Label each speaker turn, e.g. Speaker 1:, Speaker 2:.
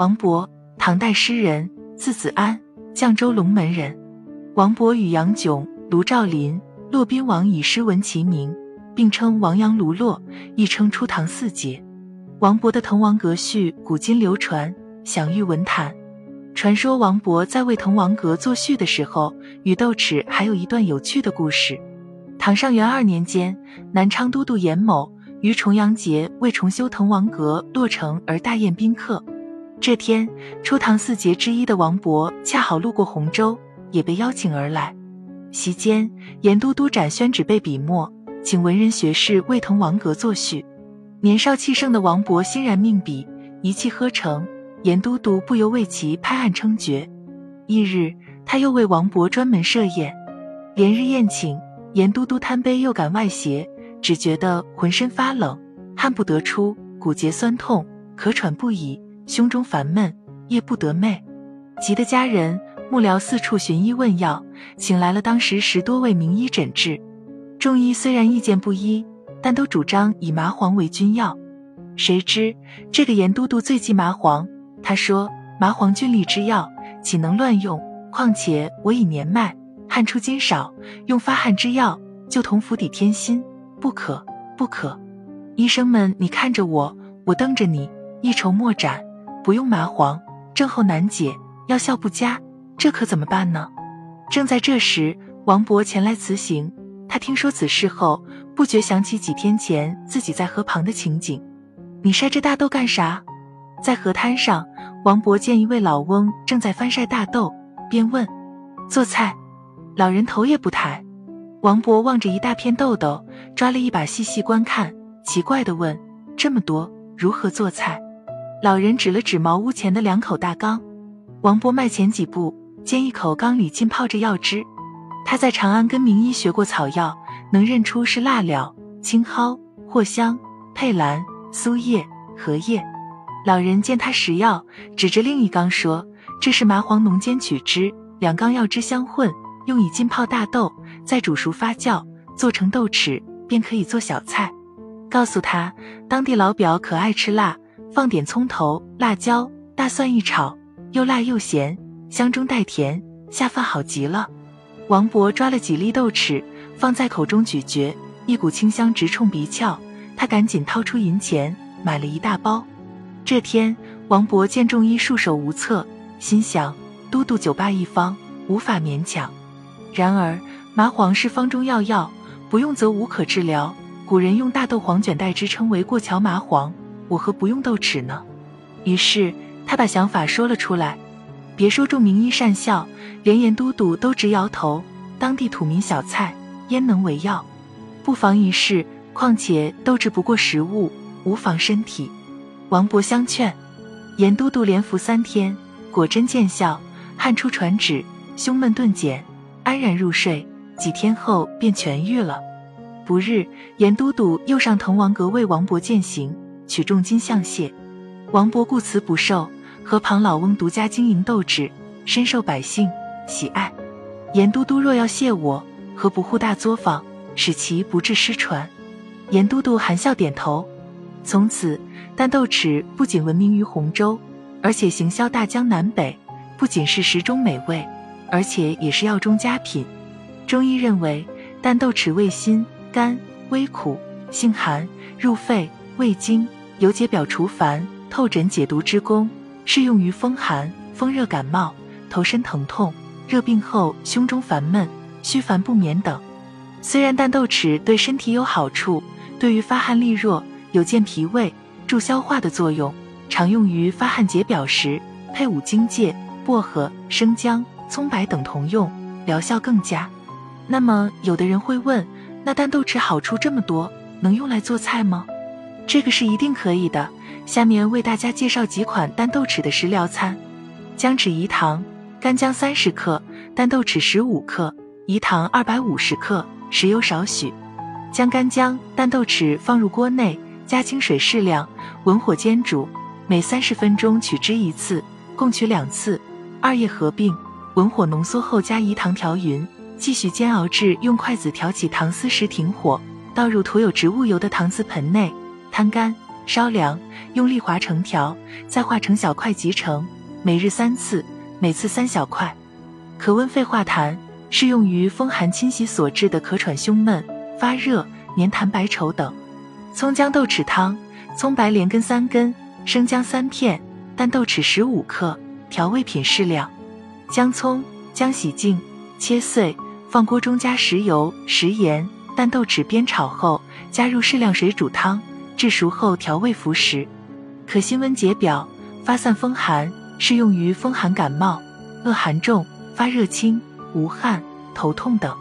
Speaker 1: 王勃，唐代诗人，字子安，绛州龙门人。王勃与杨炯、卢照邻、骆宾王以诗文齐名，并称王杨卢骆，亦称初唐四杰。王勃的《滕王阁序》古今流传，享誉文坛。传说王勃在为《滕王阁》作序的时候，与窦齿还有一段有趣的故事。唐上元二年间，南昌都督严某于重阳节为重修滕王阁落成而大宴宾客。这天，初唐四杰之一的王勃恰好路过洪州，也被邀请而来。席间，严都督展宣纸备笔墨，请文人学士为滕王阁作序。年少气盛的王勃欣然命笔，一气呵成。严都督不由为其拍案称绝。翌日，他又为王勃专门设宴，连日宴请。严都督贪杯又感外邪，只觉得浑身发冷，汗不得出，骨节酸痛，咳喘不已，胸中烦闷，夜不得寐，急得家人幕僚四处寻医问药，请来了当时十多位名医诊治。众医虽然意见不一，但都主张以麻黄为君药。谁知这个严都督最忌麻黄，他说：“麻黄峻利之药，岂能乱用？况且我已年迈。”汗出筋少，用发汗之药就同釜底添薪，不可不可！医生们，你看着我，我瞪着你，一筹莫展。不用麻黄，症候难解，药效不佳，这可怎么办呢？正在这时，王勃前来辞行。他听说此事后，不觉想起几天前自己在河旁的情景。你晒这大豆干啥？在河滩上，王勃见一位老翁正在翻晒大豆，便问：“做菜？”老人头也不抬，王勃望着一大片豆豆，抓了一把细细观看，奇怪地问：“这么多，如何做菜？”老人指了指茅屋前的两口大缸，王勃迈前几步，见一口缸里浸泡着药汁。他在长安跟名医学过草药，能认出是辣料、青蒿、藿香、佩兰、苏叶、荷叶。老人见他识药，指着另一缸说：“这是麻黄浓煎取汁，两缸药汁相混。”用以浸泡大豆，再煮熟发酵，做成豆豉，便可以做小菜。告诉他，当地老表可爱吃辣，放点葱头、辣椒、大蒜一炒，又辣又咸，香中带甜，下饭好极了。王勃抓了几粒豆豉，放在口中咀嚼，一股清香直冲鼻窍。他赶紧掏出银钱，买了一大包。这天，王勃见众医束手无策，心想：都督酒吧一方，无法勉强。然而麻黄是方中药药，不用则无可治疗。古人用大豆黄卷代之，称为过桥麻黄。我何不用豆豉呢？于是他把想法说了出来。别说众名医善笑，连严都督都直摇头。当地土民小菜，焉能为药？不妨一试。况且豆豉不过食物，无妨身体。王勃相劝，严都督连服三天，果真见效，汗出传旨，胸闷顿减。安然入睡，几天后便痊愈了。不日，严都督又上滕王阁为王勃饯行，取重金相谢。王勃故辞不受。和旁老翁独家经营豆豉，深受百姓喜爱。严都督若要谢我，何不护大作坊，使其不致失传？严都督含笑点头。从此，但豆豉不仅闻名于洪州，而且行销大江南北。不仅是食中美味。而且也是药中佳品。中医认为，淡豆豉味辛、甘、微苦，性寒，入肺、胃经，有解表除烦、透疹解毒之功，适用于风寒、风热感冒、头身疼痛、热病后胸中烦闷、虚烦不眠等。虽然淡豆豉对身体有好处，对于发汗利弱、有健脾胃、助消化的作用，常用于发汗解表时，配五荆芥、薄荷、生姜。葱白等同用，疗效更佳。那么，有的人会问，那淡豆豉好处这么多，能用来做菜吗？这个是一定可以的。下面为大家介绍几款淡豆豉的食疗餐：姜豉饴糖，干姜三十克，淡豆豉十五克，饴糖二百五十克，食油少许。将干姜、淡豆豉放入锅内，加清水适量，文火煎煮，每三十分钟取汁一次，共取两次，二叶合并。文火浓缩后，加饴糖调匀，继续煎熬至用筷子挑起糖丝时停火，倒入涂有植物油的搪瓷盆内，摊干，烧凉，用力划成条，再化成小块即成。每日三次，每次三小块，可温肺化痰，适用于风寒侵袭所致的咳喘、胸闷、发热、黏痰、白稠等。葱姜豆豉汤：葱白连根三根，生姜三片，淡豆豉十五克，调味品适量。姜葱：姜洗净，切碎，放锅中加食油、食盐、淡豆豉煸炒后，加入适量水煮汤。制熟后调味服食，可辛温解表、发散风寒，适用于风寒感冒、恶寒重、发热轻、无汗、头痛等。